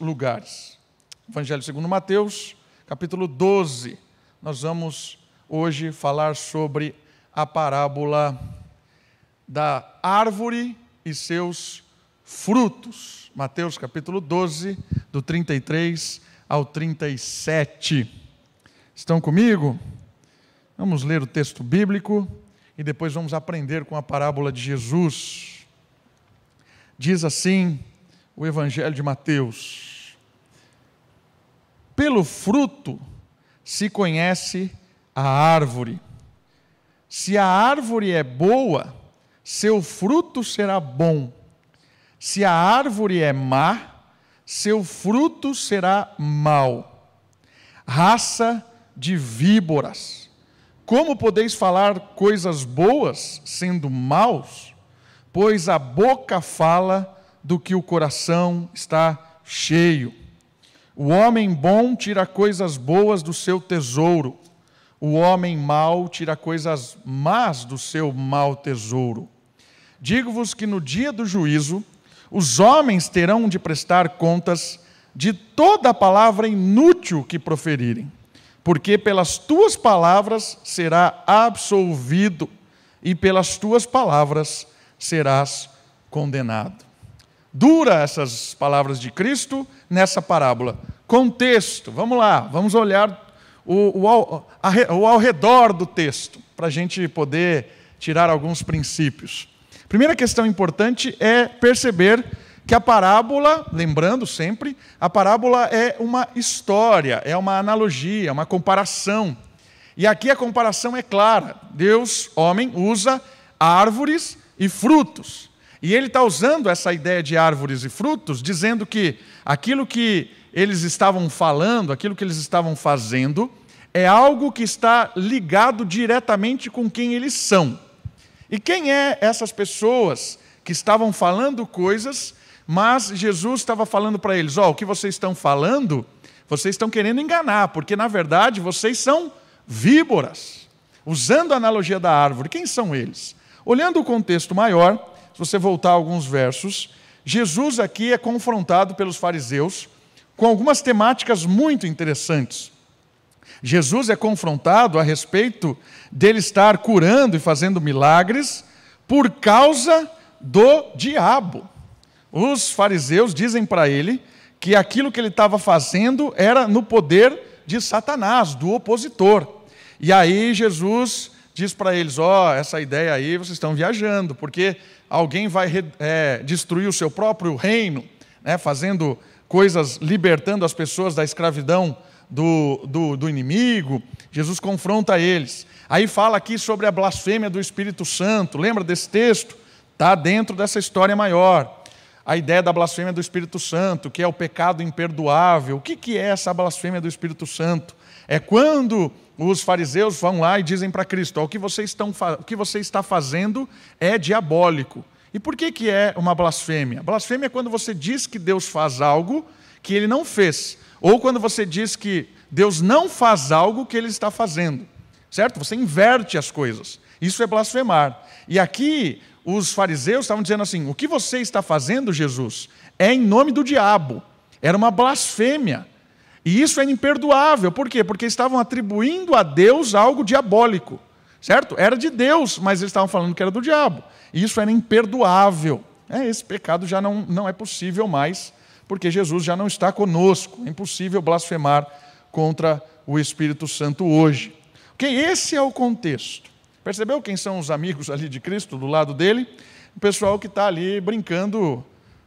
lugares. Evangelho segundo Mateus, capítulo 12. Nós vamos hoje falar sobre a parábola da árvore e seus frutos. Mateus capítulo 12, do 33 ao 37. Estão comigo? Vamos ler o texto bíblico e depois vamos aprender com a parábola de Jesus. Diz assim o Evangelho de Mateus: Pelo fruto se conhece a árvore. Se a árvore é boa, seu fruto será bom. Se a árvore é má, seu fruto será mau. Raça de víboras, como podeis falar coisas boas sendo maus? Pois a boca fala do que o coração está cheio. O homem bom tira coisas boas do seu tesouro, o homem mau tira coisas más do seu mau tesouro. Digo-vos que no dia do juízo, os homens terão de prestar contas de toda a palavra inútil que proferirem, porque pelas tuas palavras será absolvido, e pelas tuas palavras serás condenado. Dura essas palavras de Cristo nessa parábola. Contexto, vamos lá, vamos olhar o, o, ao, o ao redor do texto, para a gente poder tirar alguns princípios. Primeira questão importante é perceber que a parábola, lembrando sempre, a parábola é uma história, é uma analogia, uma comparação. E aqui a comparação é clara: Deus, homem, usa árvores e frutos. E ele está usando essa ideia de árvores e frutos, dizendo que aquilo que eles estavam falando, aquilo que eles estavam fazendo, é algo que está ligado diretamente com quem eles são. E quem é essas pessoas que estavam falando coisas, mas Jesus estava falando para eles: Ó, oh, o que vocês estão falando, vocês estão querendo enganar, porque na verdade vocês são víboras. Usando a analogia da árvore, quem são eles? Olhando o contexto maior, se você voltar alguns versos, Jesus aqui é confrontado pelos fariseus com algumas temáticas muito interessantes. Jesus é confrontado a respeito dele estar curando e fazendo milagres por causa do diabo. Os fariseus dizem para ele que aquilo que ele estava fazendo era no poder de Satanás, do opositor. E aí Jesus diz para eles: Ó, oh, essa ideia aí vocês estão viajando, porque alguém vai é, destruir o seu próprio reino, né, fazendo coisas, libertando as pessoas da escravidão do, do, do inimigo, Jesus confronta eles. Aí fala aqui sobre a blasfêmia do Espírito Santo, lembra desse texto? Está dentro dessa história maior. A ideia da blasfêmia do Espírito Santo, que é o pecado imperdoável. O que, que é essa blasfêmia do Espírito Santo? É quando os fariseus vão lá e dizem para Cristo: o que, vocês estão, o que você está fazendo é diabólico. E por que, que é uma blasfêmia? Blasfêmia é quando você diz que Deus faz algo que ele não fez. Ou quando você diz que Deus não faz algo que ele está fazendo, certo? Você inverte as coisas. Isso é blasfemar. E aqui os fariseus estavam dizendo assim: o que você está fazendo, Jesus, é em nome do diabo. Era uma blasfêmia. E isso é imperdoável. Por quê? Porque estavam atribuindo a Deus algo diabólico. Certo? Era de Deus, mas eles estavam falando que era do diabo. E isso era imperdoável. É, esse pecado já não, não é possível mais porque Jesus já não está conosco. É impossível blasfemar contra o Espírito Santo hoje. Ok? Esse é o contexto. Percebeu quem são os amigos ali de Cristo do lado dele? O pessoal que está ali brincando.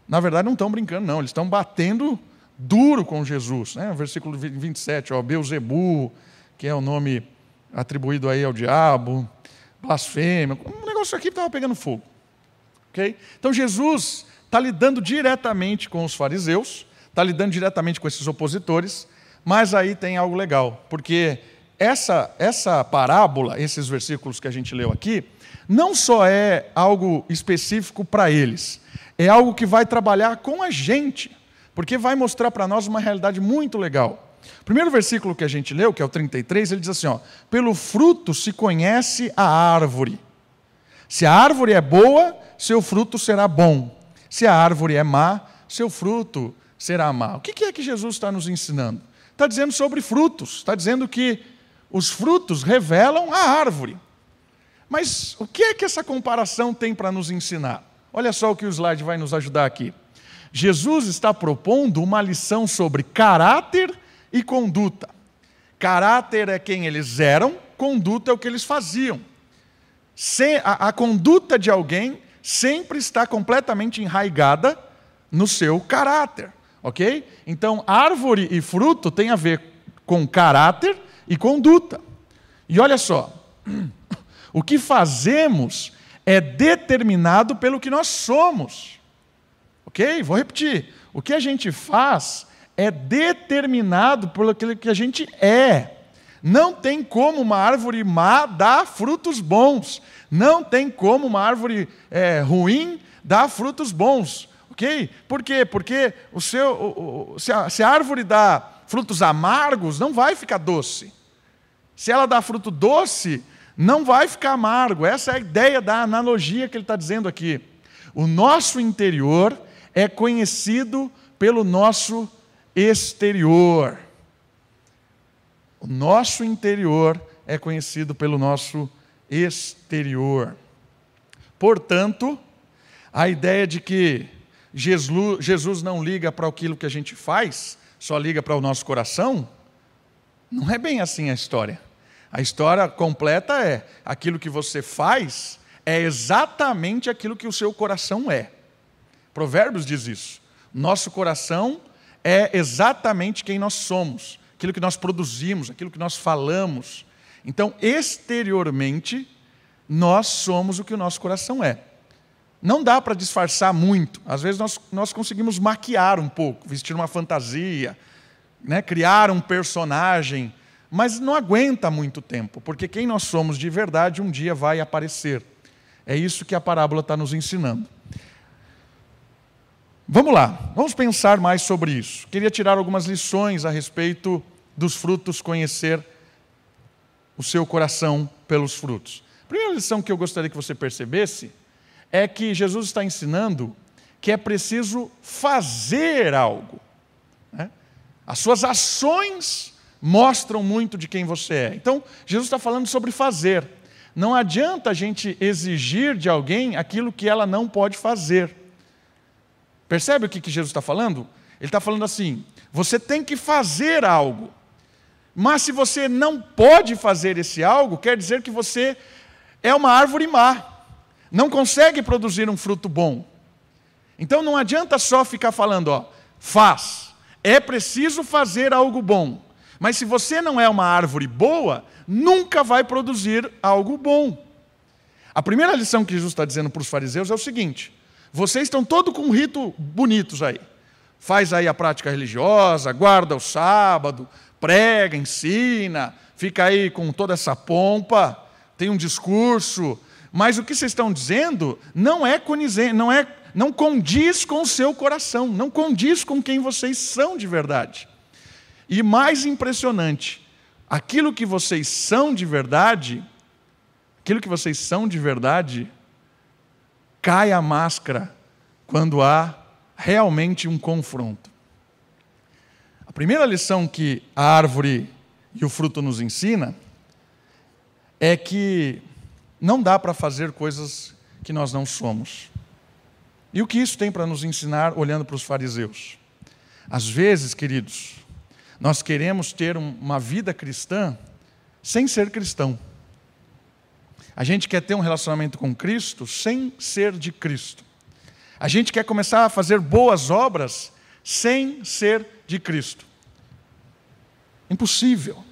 Na verdade, não estão brincando, não. Eles estão batendo duro com Jesus. Né? Versículo 27, ó, Beuzebu, que é o nome atribuído aí ao diabo, blasfêmia. O negócio aqui estava pegando fogo. Okay? Então Jesus está lidando diretamente com os fariseus, está lidando diretamente com esses opositores, mas aí tem algo legal, porque essa, essa parábola, esses versículos que a gente leu aqui, não só é algo específico para eles, é algo que vai trabalhar com a gente, porque vai mostrar para nós uma realidade muito legal. O primeiro versículo que a gente leu, que é o 33, ele diz assim: ó, Pelo fruto se conhece a árvore. Se a árvore é boa, seu fruto será bom. Se a árvore é má, seu fruto será má. O que é que Jesus está nos ensinando? Está dizendo sobre frutos, está dizendo que os frutos revelam a árvore. Mas o que é que essa comparação tem para nos ensinar? Olha só o que o slide vai nos ajudar aqui. Jesus está propondo uma lição sobre caráter e conduta. Caráter é quem eles eram, conduta é o que eles faziam. A, conduta de alguém sempre está completamente enraigada no seu caráter, ok? Então, árvore e fruto tem a ver com caráter e conduta. E olha só, o que fazemos é determinado pelo que nós somos. Ok? Vou repetir. O que a gente faz é determinado por aquilo que a gente é. Não tem como uma árvore má dar frutos bons. Não tem como uma árvore é, ruim dar frutos bons. Ok? Por quê? Porque o seu, o, o, se, a, se a árvore dá frutos amargos, não vai ficar doce. Se ela dá fruto doce, não vai ficar amargo. Essa é a ideia da analogia que ele está dizendo aqui. O nosso interior é conhecido pelo nosso exterior. O nosso interior é conhecido pelo nosso exterior. Portanto, a ideia de que Jesus não liga para aquilo que a gente faz, só liga para o nosso coração, não é bem assim a história. A história completa é: aquilo que você faz é exatamente aquilo que o seu coração é. Provérbios diz isso. Nosso coração é exatamente quem nós somos, aquilo que nós produzimos, aquilo que nós falamos. Então, exteriormente, nós somos o que o nosso coração é. Não dá para disfarçar muito. Às vezes nós, nós conseguimos maquiar um pouco, vestir uma fantasia, né, criar um personagem, mas não aguenta muito tempo, porque quem nós somos de verdade um dia vai aparecer. É isso que a parábola está nos ensinando. Vamos lá, vamos pensar mais sobre isso. Queria tirar algumas lições a respeito dos frutos, conhecer o seu coração pelos frutos. A primeira lição que eu gostaria que você percebesse é que Jesus está ensinando que é preciso fazer algo. Né? As suas ações mostram muito de quem você é. Então, Jesus está falando sobre fazer. Não adianta a gente exigir de alguém aquilo que ela não pode fazer. Percebe o que, Jesus está falando? Ele está falando assim: você tem que fazer algo. Mas se você não pode fazer esse algo, quer dizer que você é uma árvore má, não consegue produzir um fruto bom. Então não adianta só ficar falando, ó, faz. É preciso fazer algo bom. Mas se você não é uma árvore boa, nunca vai produzir algo bom. A primeira lição que Jesus está dizendo para os fariseus é o seguinte: vocês estão todos com rito bonitos aí. Faz aí a prática religiosa, guarda o sábado, prega, ensina, fica aí com toda essa pompa, tem um discurso, mas o que vocês estão dizendo não é não é não condiz com o seu coração, não condiz com quem vocês são de verdade. E mais impressionante, aquilo que vocês são de verdade, aquilo que vocês são de verdade, cai a máscara quando há realmente um confronto. A primeira lição que a árvore e o fruto nos ensina é que não dá para fazer coisas que nós não somos. E o que isso tem para nos ensinar olhando para os fariseus? Às vezes, queridos, nós queremos ter uma vida cristã sem ser cristão. A gente quer ter um relacionamento com Cristo sem ser de Cristo. A gente quer começar a fazer boas obras sem ser de Cristo. Impossível.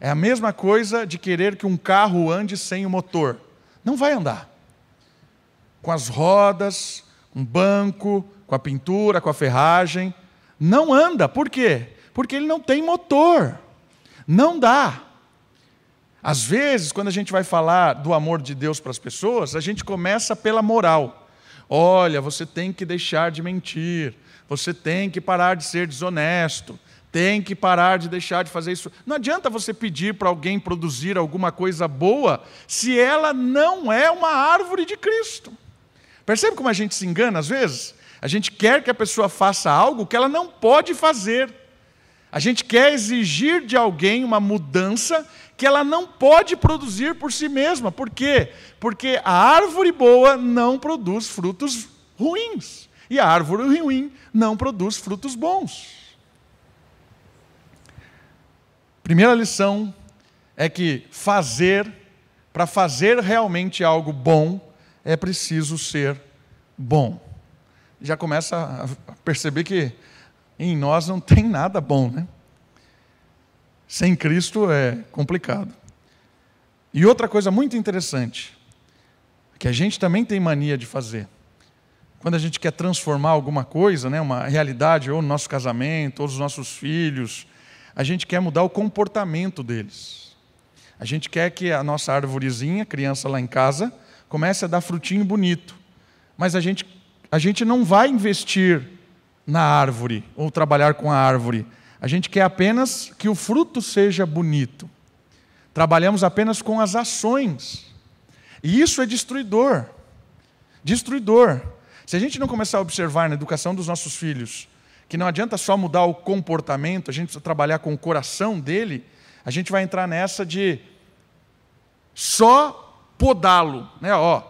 É a mesma coisa de querer que um carro ande sem o motor. Não vai andar. Com as rodas, o banco, com a pintura, com a ferragem. Não anda. Por quê? Porque ele não tem motor. Não dá. Às vezes, quando a gente vai falar do amor de Deus para as pessoas, a gente começa pela moral. Olha, você tem que deixar de mentir, você tem que parar de ser desonesto, tem que parar de deixar de fazer isso. Não adianta você pedir para alguém produzir alguma coisa boa se ela não é uma árvore de Cristo. Percebe como a gente se engana às vezes? A gente quer que a pessoa faça algo que ela não pode fazer. A gente quer exigir de alguém uma mudança que ela não pode produzir por si mesma. Por quê? Porque a árvore boa não produz frutos ruins. E a árvore ruim não produz frutos bons. Primeira lição é que fazer, para fazer realmente algo bom, é preciso ser bom. Já começa a perceber que em nós não tem nada bom, né? Sem Cristo é complicado. E outra coisa muito interessante, que a gente também tem mania de fazer, quando a gente quer transformar alguma coisa, né, uma realidade, ou no nosso casamento, ou nos nossos filhos, a gente quer mudar o comportamento deles. A gente quer que a nossa árvorezinha, criança lá em casa, comece a dar frutinho bonito. Mas a gente, a gente não vai investir na árvore ou trabalhar com a árvore. A gente quer apenas que o fruto seja bonito. Trabalhamos apenas com as ações. E isso é destruidor. Destruidor. Se a gente não começar a observar na educação dos nossos filhos que não adianta só mudar o comportamento, a gente precisa trabalhar com o coração dele, a gente vai entrar nessa de só podá-lo, né? Ó,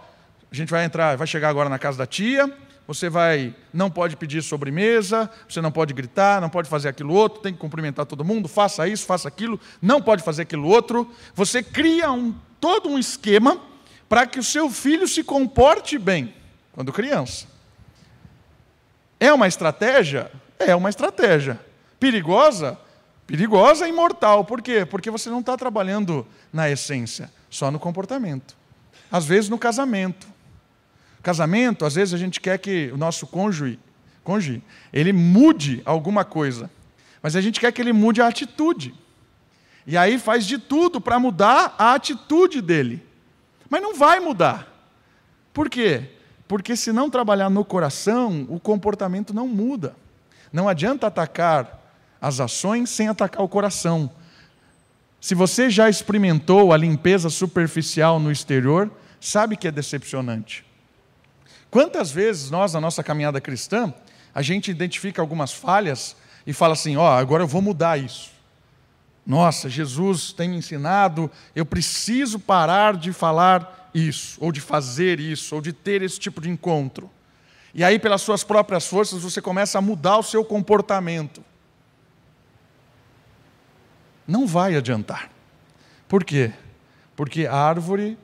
a gente vai entrar, vai chegar agora na casa da tia, você vai, não pode pedir sobremesa, você não pode gritar, não pode fazer aquilo outro, tem que cumprimentar todo mundo, faça isso, faça aquilo, não pode fazer aquilo outro. Você cria um, todo um esquema para que o seu filho se comporte bem quando criança. É uma estratégia? É uma estratégia. Perigosa? Perigosa e imortal. Por quê? Porque você não está trabalhando na essência, só no comportamento. Às vezes no casamento. Casamento, às vezes a gente quer que o nosso cônjuge, cônjuge ele mude alguma coisa. Mas a gente quer que ele mude a atitude. E aí faz de tudo para mudar a atitude dele. Mas não vai mudar. Por quê? Porque se não trabalhar no coração, o comportamento não muda. Não adianta atacar as ações sem atacar o coração. Se você já experimentou a limpeza superficial no exterior, sabe que é decepcionante. Quantas vezes nós, na nossa caminhada cristã, a gente identifica algumas falhas e fala assim: ó, oh, agora eu vou mudar isso. Nossa, Jesus tem me ensinado, eu preciso parar de falar isso, ou de fazer isso, ou de ter esse tipo de encontro. E aí, pelas suas próprias forças, você começa a mudar o seu comportamento. Não vai adiantar. Por quê? Porque a árvore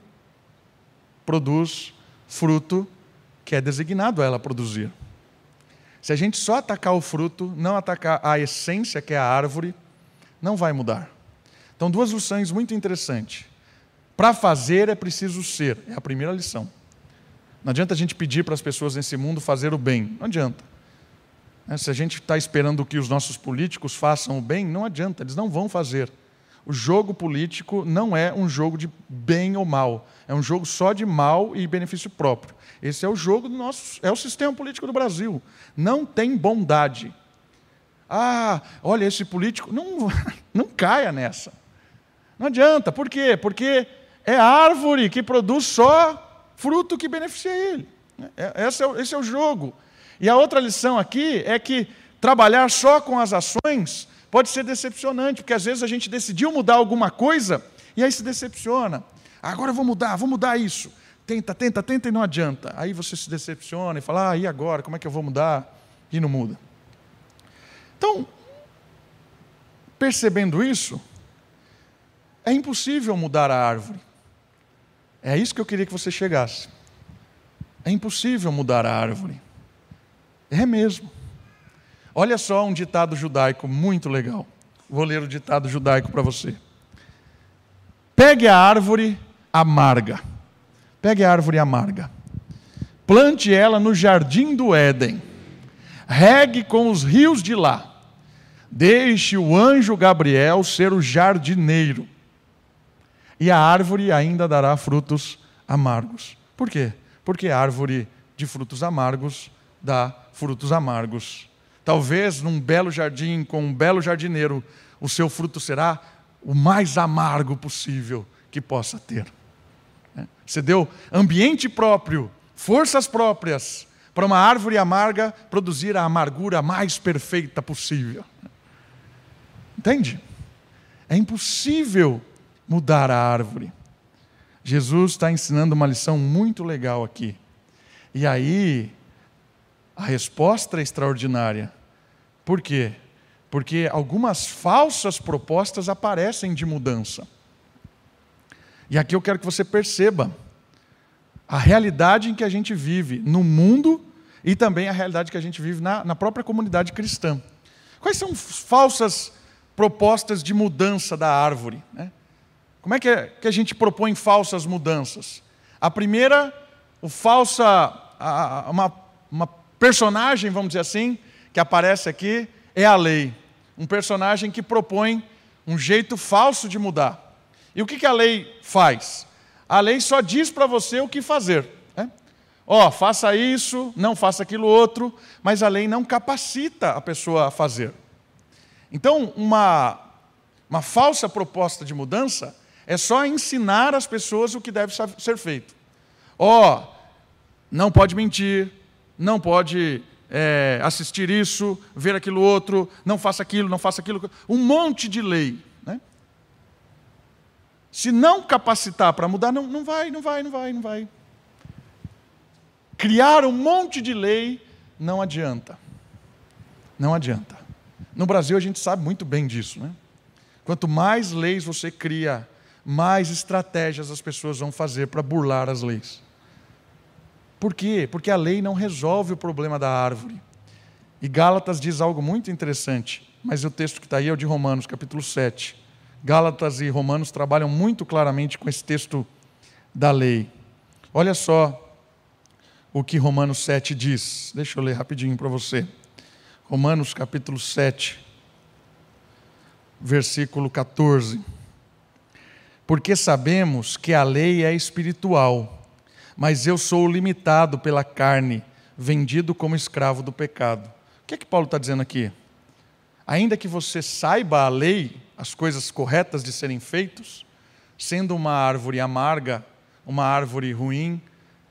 produz fruto que é designado a ela produzir. Se a gente só atacar o fruto, não atacar a essência, que é a árvore, não vai mudar. Então, duas lições muito interessantes. Para fazer é preciso ser, é a primeira lição. Não adianta a gente pedir para as pessoas nesse mundo fazer o bem, não adianta. Né, se a gente está esperando que os nossos políticos façam o bem, não adianta, eles não vão fazer. O jogo político não é um jogo de bem ou mal, é um jogo só de mal e benefício próprio. Esse é o jogo do nosso, é o sistema político do Brasil. Não tem bondade. Ah, olha esse político, não, não caia nessa. Não adianta, por quê? Porque é árvore que produz só fruto que beneficia ele. É, esse é, o, esse é o jogo. E a outra lição aqui é que trabalhar só com as ações pode ser decepcionante, porque às vezes a gente decidiu mudar alguma coisa e aí se decepciona. Agora eu vou mudar, vou mudar isso. Tenta, tenta, tenta e não adianta. Aí você se decepciona e fala: ah, e agora? Como é que eu vou mudar? E não muda. Então, percebendo isso, é impossível mudar a árvore. É isso que eu queria que você chegasse. É impossível mudar a árvore. É mesmo. Olha só um ditado judaico muito legal. Vou ler o ditado judaico para você. Pegue a árvore amarga. Pegue a árvore amarga. Plante ela no jardim do Éden. Regue com os rios de lá. Deixe o anjo Gabriel ser o jardineiro e a árvore ainda dará frutos amargos. Por quê? Porque a árvore de frutos amargos dá frutos amargos. Talvez num belo jardim, com um belo jardineiro, o seu fruto será o mais amargo possível que possa ter. É. Você deu ambiente próprio, forças próprias, para uma árvore amarga produzir a amargura mais perfeita possível. Entende? É impossível mudar a árvore. Jesus está ensinando uma lição muito legal aqui. E aí, a resposta é extraordinária. Por quê? Porque algumas falsas propostas aparecem de mudança. E aqui eu quero que você perceba a realidade em que a gente vive no mundo e também a realidade que a gente vive na, na própria comunidade cristã. Quais são falsas propostas de mudança da árvore? Né? Como é que, é que a gente propõe falsas mudanças? A primeira, o falsa, a, uma, uma personagem, vamos dizer assim, que aparece aqui, é a lei. Um personagem que propõe um jeito falso de mudar. E o que, a lei faz? A lei só diz para você o que fazer. Né? Ó, faça isso, não faça aquilo outro, mas a lei não capacita a pessoa a fazer. Então, uma, uma falsa proposta de mudança é só ensinar as pessoas o que deve ser feito. Ó, oh, não pode mentir, não pode é, assistir isso, ver aquilo outro, não faça aquilo, não faça aquilo. Um monte de lei. Se não capacitar para mudar, não, não vai, não vai, não vai, não vai. Criar um monte de lei não adianta. Não adianta. No Brasil a gente sabe muito bem disso, né? Quanto mais leis você cria, mais estratégias as pessoas vão fazer para burlar as leis. Por quê? Porque a lei não resolve o problema da árvore. E Gálatas diz algo muito interessante, mas o texto que está aí é o de Romanos, capítulo 7. Gálatas e Romanos trabalham muito claramente com esse texto da lei. Olha só o que Romanos 7 diz. Deixa eu ler rapidinho para você. Romanos capítulo 7, versículo 14. Porque sabemos que a lei é espiritual, mas eu sou limitado pela carne, vendido como escravo do pecado. O que é que Paulo está dizendo aqui? Ainda que você saiba a lei, as coisas corretas de serem feitos, sendo uma árvore amarga, uma árvore ruim,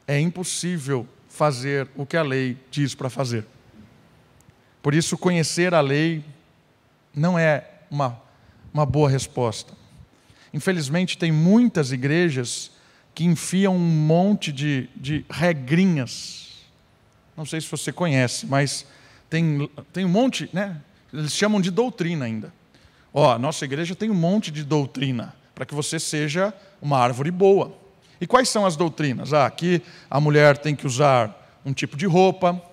é impossível fazer o que a lei diz para fazer. Por isso, conhecer a lei não é uma, uma boa resposta. Infelizmente, tem muitas igrejas que enfiam um monte de, de regrinhas. Não sei se você conhece, mas tem, tem um monte, né? Eles chamam de doutrina ainda. Ó, nossa igreja tem um monte de doutrina para que você seja uma árvore boa. E quais são as doutrinas? Ah, aqui a mulher tem que usar um tipo de roupa,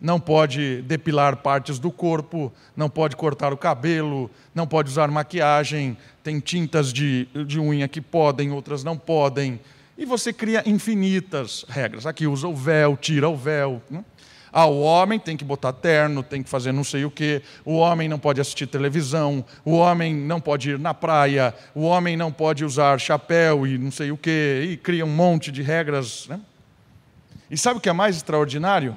não pode depilar partes do corpo, não pode cortar o cabelo, não pode usar maquiagem, tem tintas de, de unha que podem, outras não podem. E você cria infinitas regras. Aqui usa o véu, tira o véu. Né? Ah, o homem tem que botar terno, tem que fazer não sei o quê, o homem não pode assistir televisão, o homem não pode ir na praia, o homem não pode usar chapéu e não sei o quê, e cria um monte de regras. Né? E sabe o que é mais extraordinário?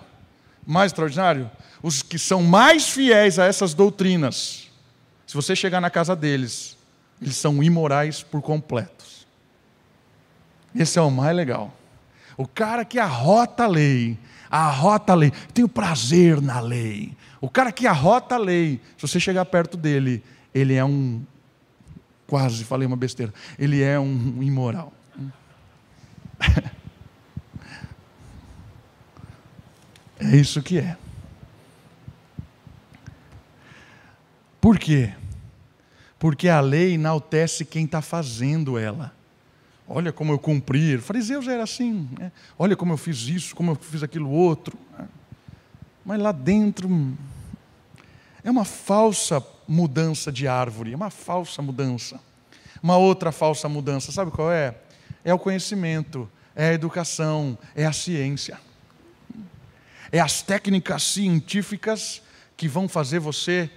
Mais extraordinário? Os que são mais fiéis a essas doutrinas, se você chegar na casa deles, eles são imorais por completos. Esse é o mais legal. O cara que arrota a lei, arrota a lei, tem o prazer na lei. O cara que arrota a lei, se você chegar perto dele, ele é um. Quase falei uma besteira. Ele é um imoral. É isso que é. Por quê? Porque a lei enaltece quem está fazendo ela. Olha como eu cumpri. Fariseus era assim. Né? Olha como eu fiz isso, como eu fiz aquilo outro. Né? Mas lá dentro é uma falsa mudança de árvore, é uma falsa mudança. Uma outra falsa mudança, sabe qual é? É o conhecimento, é a educação, é a ciência. É as técnicas científicas que vão fazer você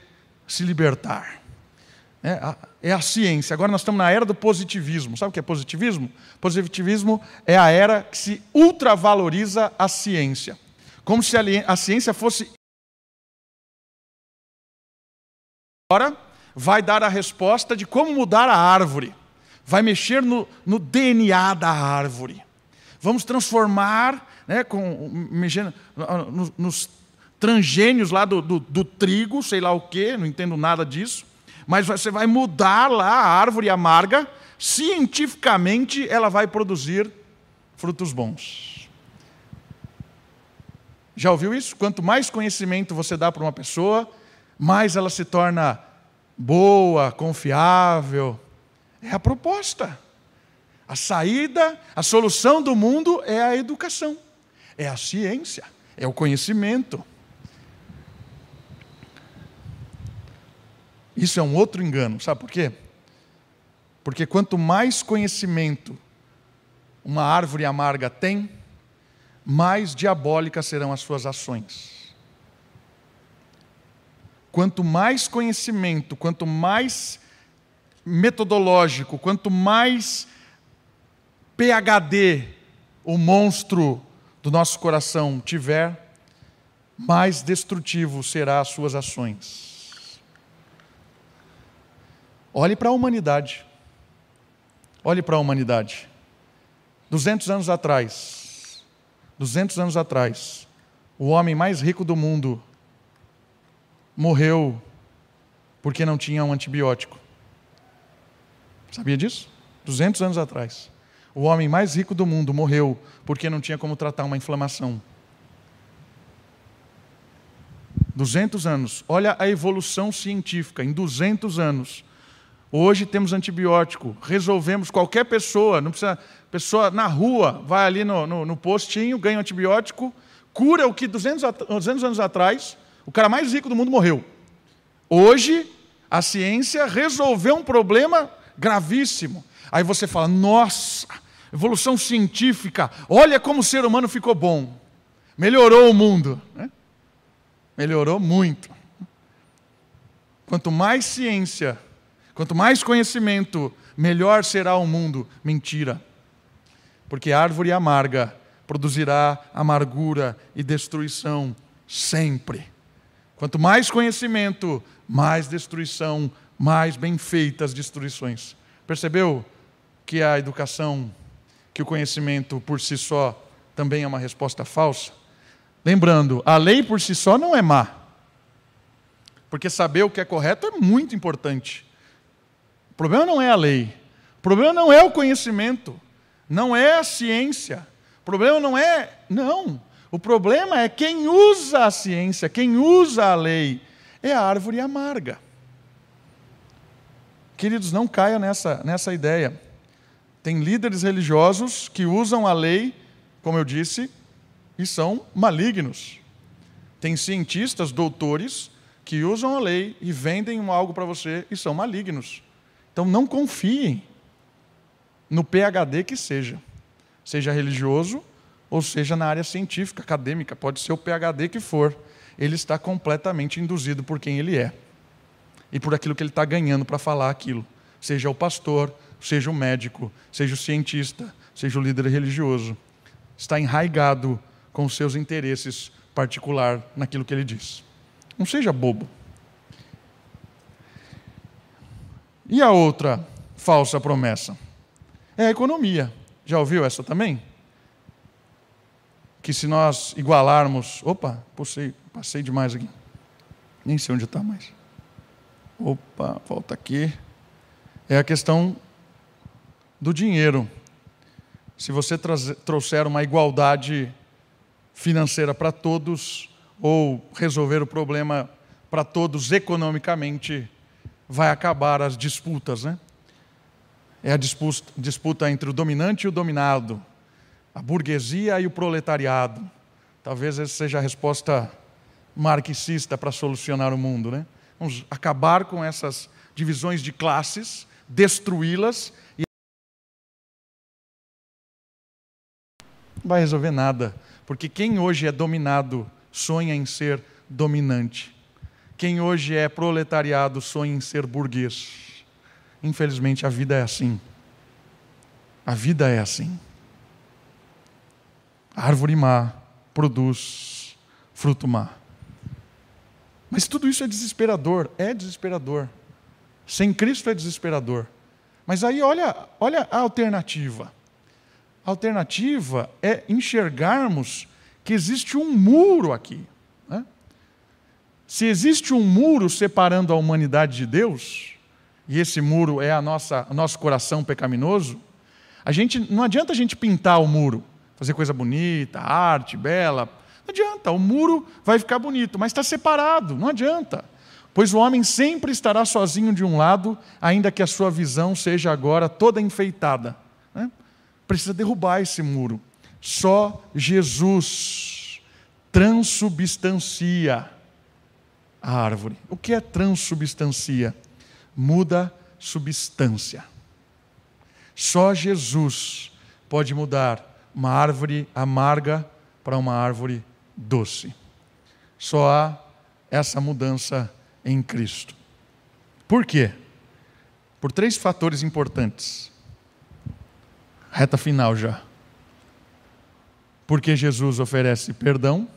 se libertar. É a, é a, ciência. Agora nós estamos na era do positivismo. Sabe o que é positivismo? Positivismo é a era que se ultravaloriza a ciência. Como se a, a ciência fosse. Agora vai dar a resposta de como mudar a árvore. Vai mexer no, no DNA da árvore. Vamos transformar né, com, mexendo nos, transgênios lá do, do, do trigo, sei lá o quê, não entendo nada disso. Mas você vai mudar lá a árvore amarga, cientificamente ela vai produzir frutos bons. Já ouviu isso? Quanto mais conhecimento você dá para uma pessoa, mais ela se torna boa, confiável. É a proposta. A saída, a solução do mundo é a educação, é a ciência, é o conhecimento. Isso é um outro engano, sabe por quê? Porque quanto mais conhecimento uma árvore amarga tem, mais diabólicas serão as suas ações. Quanto mais conhecimento, quanto mais metodológico, quanto mais PHD o monstro do nosso coração tiver, mais destrutivo será as suas ações. Olhe para a humanidade. Olhe para a humanidade. 200 anos atrás, 200 anos atrás, o homem mais rico do mundo morreu porque não tinha um antibiótico. Sabia disso? 200 anos atrás. O homem mais rico do mundo morreu porque não tinha como tratar uma inflamação. 200 anos. Olha a evolução científica. Em 200 anos, Hoje temos antibiótico, resolvemos qualquer pessoa, não precisa, pessoa na rua, vai ali no, no, no postinho, ganha um antibiótico, cura o que 200, 200 anos atrás o cara mais rico do mundo morreu. Hoje, a ciência resolveu um problema gravíssimo. Aí você fala, nossa, evolução científica, olha como o ser humano ficou bom. Melhorou o mundo. Né? Melhorou muito. Quanto mais ciência Quanto mais conhecimento, melhor será o mundo. Mentira. Porque árvore amarga produzirá amargura e destruição sempre. Quanto mais conhecimento, mais destruição, mais bem feitas destruições. Percebeu que a educação, que o conhecimento por si só também é uma resposta falsa? Lembrando, a lei por si só não é má. Porque saber o que é correto é muito importante problema não é a lei. O problema não é o conhecimento. Não é a ciência. O problema não é. Não. O problema é quem usa a ciência, quem usa a lei. É a árvore amarga. Queridos, não caia nessa, nessa ideia. Tem líderes religiosos que usam a lei, como eu disse, e são malignos. Tem cientistas, doutores, que usam a lei e vendem algo para você e são malignos. Então não confiem no PhD que seja, seja religioso ou seja na área científica, acadêmica, pode ser o PhD que for, ele está completamente induzido por quem ele é e por aquilo que ele está ganhando para falar aquilo, seja o pastor, seja o médico, seja o cientista, seja o líder religioso, está enraigado com seus interesses particular naquilo que ele diz. Não seja bobo. E a outra falsa promessa? É a economia. Já ouviu essa também? Que se nós igualarmos. Opa, passei, passei demais aqui. Nem sei onde está mais. Opa, volta aqui. É a questão do dinheiro. Se você trouxer uma igualdade financeira para todos, ou resolver o problema para todos economicamente, vai acabar as disputas, né? É a disputa, entre o dominante e o dominado, a burguesia e o proletariado. Talvez essa seja a resposta marxista para solucionar o mundo, né? Vamos acabar com essas divisões de classes, destruí-las e não vai resolver nada, porque quem hoje é dominado sonha em ser dominante. Quem hoje é proletariado sonha em ser burguês. Infelizmente, a vida é assim. A vida é assim. Árvore má produz fruto má. Mas tudo isso é desesperador, é desesperador. Sem Cristo é desesperador. Mas aí olha, olha a alternativa. A alternativa é enxergarmos que existe um muro aqui. Né? Se existe um muro separando a humanidade de Deus, e esse muro é a nossa, o nosso coração pecaminoso, a gente, não adianta a gente pintar o muro, fazer coisa bonita, arte, bela. Não adianta, o muro vai ficar bonito, mas está separado, não adianta. Pois o homem sempre estará sozinho de um lado, ainda que a sua visão seja agora toda enfeitada. Né? Precisa derrubar esse muro. Só Jesus transubstancia a árvore. O que é transubstancia? Muda substância. Só Jesus pode mudar uma árvore amarga para uma árvore doce. Só há essa mudança em Cristo. Por quê? Por três fatores importantes. Reta final já. Porque Jesus oferece perdão,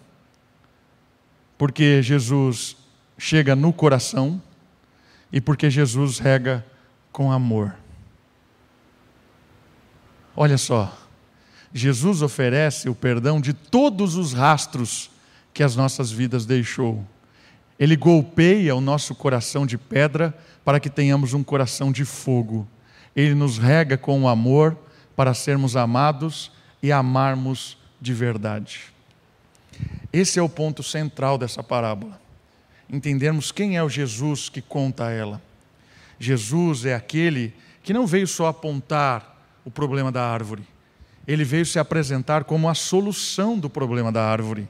porque Jesus chega no coração e porque Jesus rega com amor. Olha só, Jesus oferece o perdão de todos os rastros que as nossas vidas deixou. Ele golpeia o nosso coração de pedra para que tenhamos um coração de fogo. Ele nos rega com o amor para sermos amados e amarmos de verdade. Esse é o ponto central dessa parábola. Entendermos quem é o Jesus que conta ela. Jesus é aquele que não veio só apontar o problema da árvore, ele veio se apresentar como a solução do problema da árvore.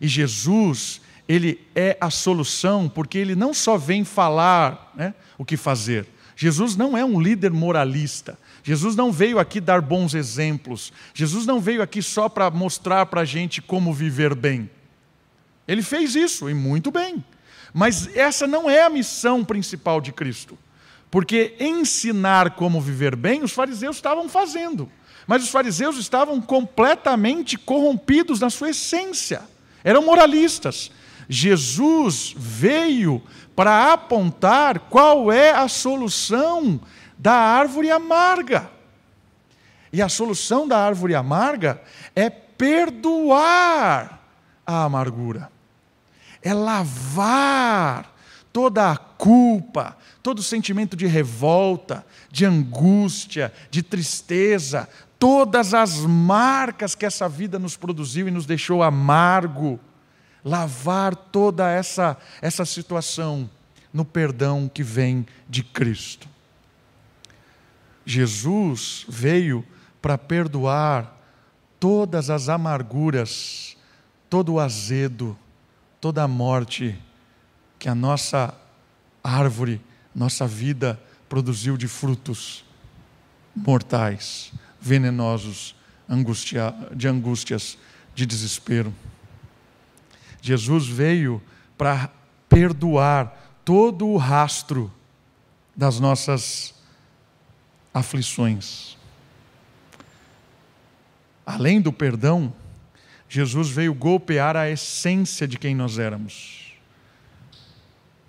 E Jesus, ele é a solução porque ele não só vem falar né, o que fazer. Jesus não é um líder moralista. Jesus não veio aqui dar bons exemplos. Jesus não veio aqui só para mostrar para a gente como viver bem. Ele fez isso e muito bem. Mas essa não é a missão principal de Cristo. Porque ensinar como viver bem, os fariseus estavam fazendo. Mas os fariseus estavam completamente corrompidos na sua essência. Eram moralistas. Jesus veio para apontar qual é a solução da árvore amarga. E a solução da árvore amarga é perdoar a amargura, é lavar toda a culpa, todo o sentimento de revolta, de angústia, de tristeza, todas as marcas que essa vida nos produziu e nos deixou amargo, lavar toda essa, essa situação no perdão que vem de Cristo. Jesus veio para perdoar todas as amarguras, todo o azedo, toda a morte que a nossa árvore, nossa vida produziu de frutos mortais, venenosos, angustia, de angústias, de desespero. Jesus veio para perdoar todo o rastro das nossas aflições. Além do perdão, Jesus veio golpear a essência de quem nós éramos.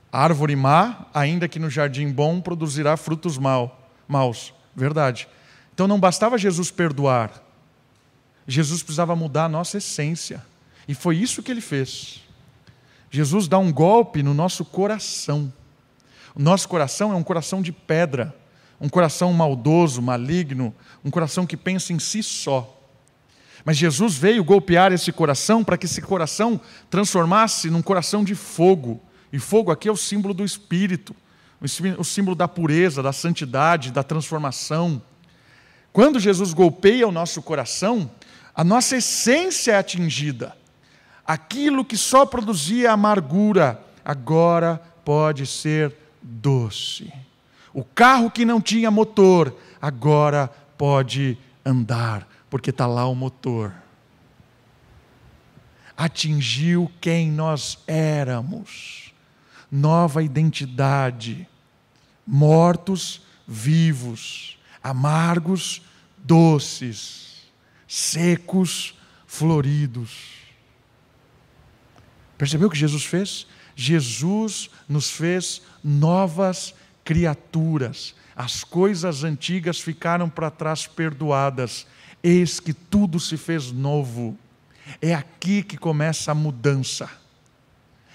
Árvore má, ainda que no jardim bom, produzirá frutos mal, maus. Verdade. Então não bastava Jesus perdoar, Jesus precisava mudar a nossa essência. E foi isso que ele fez. Jesus dá um golpe no nosso coração. O nosso coração é um coração de pedra, um coração maldoso, maligno, um coração que pensa em si só. Mas Jesus veio golpear esse coração para que esse coração transformasse num coração de fogo, e fogo aqui é o símbolo do Espírito, o símbolo da pureza, da santidade, da transformação. Quando Jesus golpeia o nosso coração, a nossa essência é atingida. Aquilo que só produzia amargura, agora pode ser doce. O carro que não tinha motor, agora pode andar, porque está lá o motor. Atingiu quem nós éramos nova identidade. Mortos, vivos, amargos, doces, secos, floridos. Percebeu o que Jesus fez? Jesus nos fez novas criaturas. As coisas antigas ficaram para trás perdoadas. Eis que tudo se fez novo. É aqui que começa a mudança.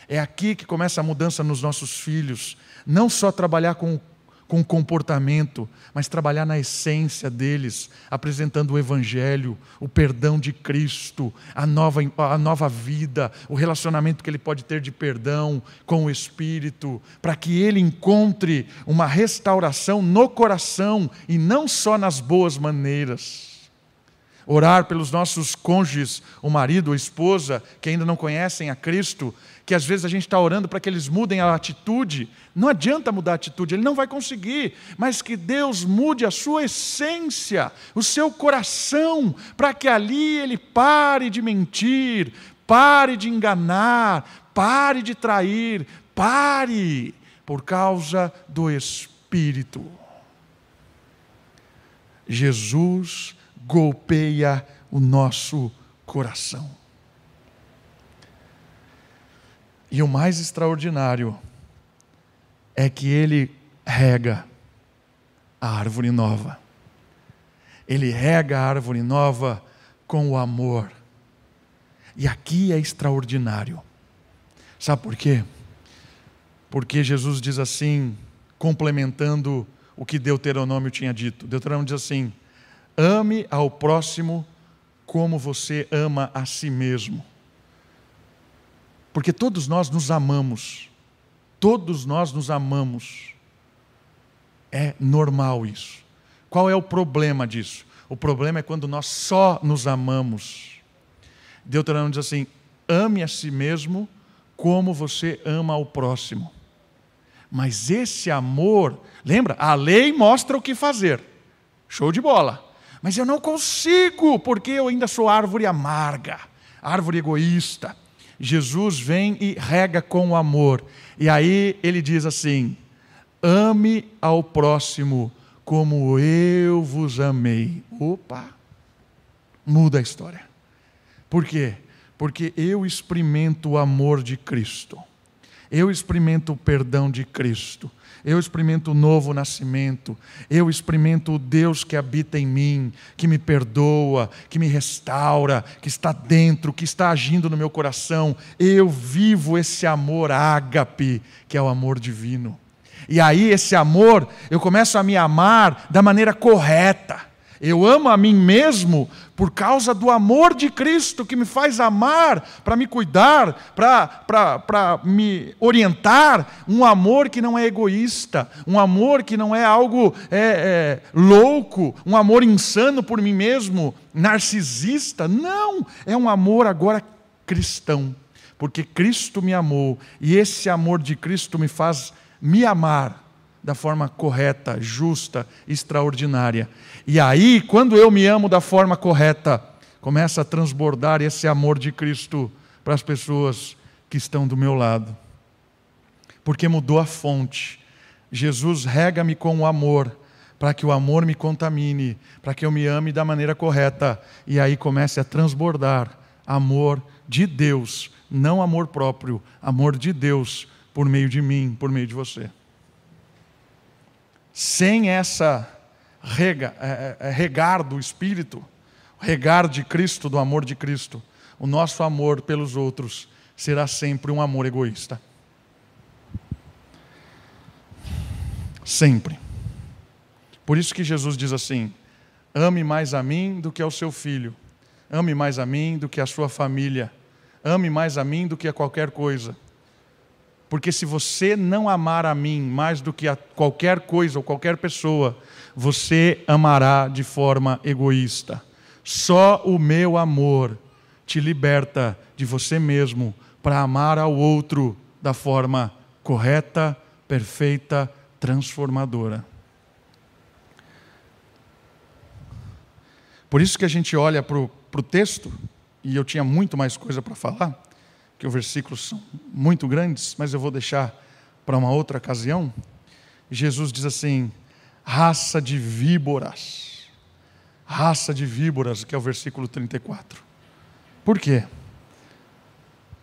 É aqui que começa a mudança nos nossos filhos. Não só trabalhar com com comportamento, mas trabalhar na essência deles, apresentando o Evangelho, o perdão de Cristo, a nova, a nova vida, o relacionamento que ele pode ter de perdão com o Espírito, para que ele encontre uma restauração no coração e não só nas boas maneiras orar pelos nossos cônjuges, o marido a esposa, que ainda não conhecem a Cristo, que às vezes a gente está orando para que eles mudem a atitude. Não adianta mudar a atitude, ele não vai conseguir, mas que Deus mude a sua essência, o seu coração, para que ali ele pare de mentir, pare de enganar, pare de trair, pare, por causa do Espírito. Jesus golpeia o nosso coração. E o mais extraordinário é que ele rega a árvore nova. Ele rega a árvore nova com o amor. E aqui é extraordinário. Sabe por quê? Porque Jesus diz assim, complementando o que Deuteronômio tinha dito. Deuteronômio diz assim: Ame ao próximo como você ama a si mesmo. Porque todos nós nos amamos. Todos nós nos amamos. É normal isso. Qual é o problema disso? O problema é quando nós só nos amamos. Deuteronômio diz assim: ame a si mesmo como você ama ao próximo. Mas esse amor, lembra? A lei mostra o que fazer. Show de bola. Mas eu não consigo, porque eu ainda sou árvore amarga, árvore egoísta. Jesus vem e rega com o amor. E aí ele diz assim: ame ao próximo como eu vos amei. Opa! Muda a história. Por quê? Porque eu experimento o amor de Cristo. Eu experimento o perdão de Cristo eu experimento o novo nascimento, eu experimento o Deus que habita em mim, que me perdoa, que me restaura, que está dentro, que está agindo no meu coração. Eu vivo esse amor ágape, que é o amor divino. E aí, esse amor, eu começo a me amar da maneira correta. Eu amo a mim mesmo por causa do amor de Cristo que me faz amar, para me cuidar, para me orientar. Um amor que não é egoísta, um amor que não é algo é, é, louco, um amor insano por mim mesmo, narcisista. Não, é um amor agora cristão, porque Cristo me amou e esse amor de Cristo me faz me amar da forma correta, justa, extraordinária. E aí, quando eu me amo da forma correta, começa a transbordar esse amor de Cristo para as pessoas que estão do meu lado. Porque mudou a fonte. Jesus rega-me com o amor, para que o amor me contamine, para que eu me ame da maneira correta. E aí comece a transbordar amor de Deus, não amor próprio, amor de Deus por meio de mim, por meio de você. Sem essa rega, é, é, é, regar do Espírito, regar de Cristo, do amor de Cristo, o nosso amor pelos outros será sempre um amor egoísta. Sempre. Por isso que Jesus diz assim: ame mais a mim do que ao seu filho, ame mais a mim do que a sua família, ame mais a mim do que a qualquer coisa. Porque se você não amar a mim mais do que a qualquer coisa ou qualquer pessoa, você amará de forma egoísta. Só o meu amor te liberta de você mesmo para amar ao outro da forma correta, perfeita, transformadora. Por isso que a gente olha para o texto, e eu tinha muito mais coisa para falar, que os versículos são muito grandes, mas eu vou deixar para uma outra ocasião. Jesus diz assim: raça de víboras. Raça de víboras, que é o versículo 34. Por quê?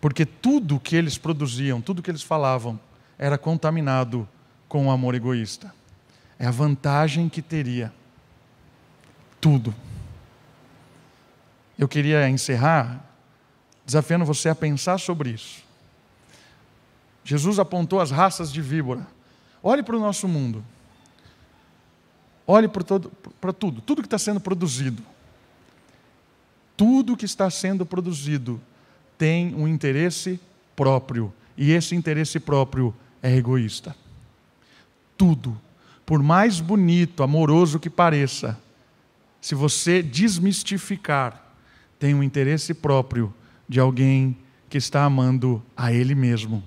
Porque tudo que eles produziam, tudo que eles falavam, era contaminado com o amor egoísta. É a vantagem que teria. Tudo. eu queria encerrar desafiando você a pensar sobre isso. Jesus apontou as raças de víbora. Olhe para o nosso mundo. Olhe para, para tudo, tudo que está sendo produzido. Tudo que está sendo produzido tem um interesse próprio. E esse interesse próprio é egoísta. Tudo, por mais bonito, amoroso que pareça, se você desmistificar, tem um interesse próprio de alguém que está amando a ele mesmo.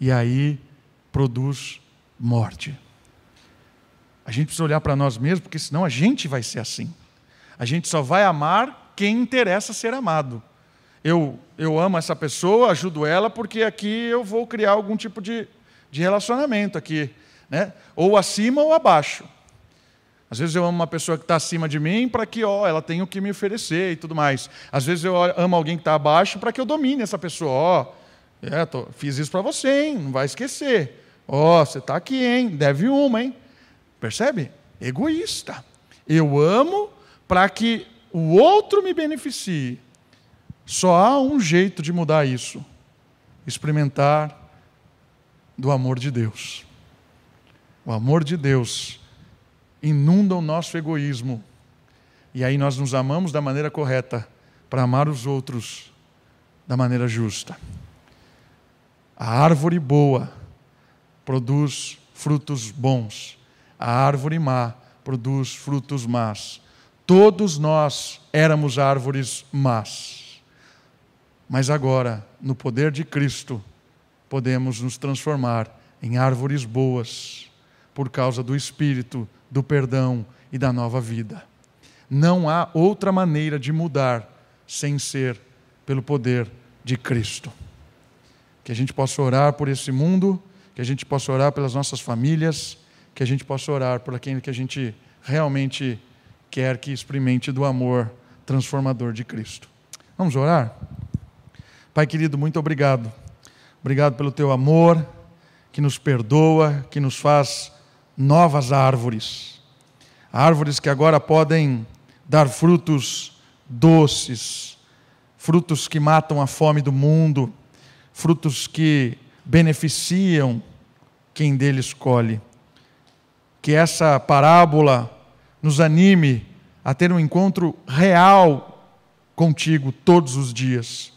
E aí produz morte. A gente precisa olhar para nós mesmos, porque senão a gente vai ser assim. A gente só vai amar quem interessa ser amado. Eu, eu amo essa pessoa, ajudo ela, porque aqui eu vou criar algum tipo de, de relacionamento aqui. Né? Ou acima ou abaixo. Às vezes eu amo uma pessoa que está acima de mim para que ó, ela tenha o que me oferecer e tudo mais. Às vezes eu amo alguém que está abaixo para que eu domine essa pessoa. Ó, é, tô, fiz isso para você, hein? não vai esquecer. Ó, você está aqui, hein? Deve uma, hein? Percebe? Egoísta. Eu amo para que o outro me beneficie. Só há um jeito de mudar isso: experimentar do amor de Deus. O amor de Deus inunda o nosso egoísmo. E aí nós nos amamos da maneira correta para amar os outros da maneira justa. A árvore boa produz frutos bons, a árvore má produz frutos más. Todos nós éramos árvores más. Mas agora, no poder de Cristo, podemos nos transformar em árvores boas por causa do Espírito, do perdão e da nova vida. Não há outra maneira de mudar sem ser pelo poder de Cristo. Que a gente possa orar por esse mundo, que a gente possa orar pelas nossas famílias, que a gente possa orar por aquele que a gente realmente quer que experimente do amor transformador de Cristo. Vamos orar? Pai querido, muito obrigado. Obrigado pelo teu amor que nos perdoa, que nos faz novas árvores. Árvores que agora podem dar frutos doces, frutos que matam a fome do mundo, frutos que beneficiam quem deles colhe. Que essa parábola nos anime a ter um encontro real contigo todos os dias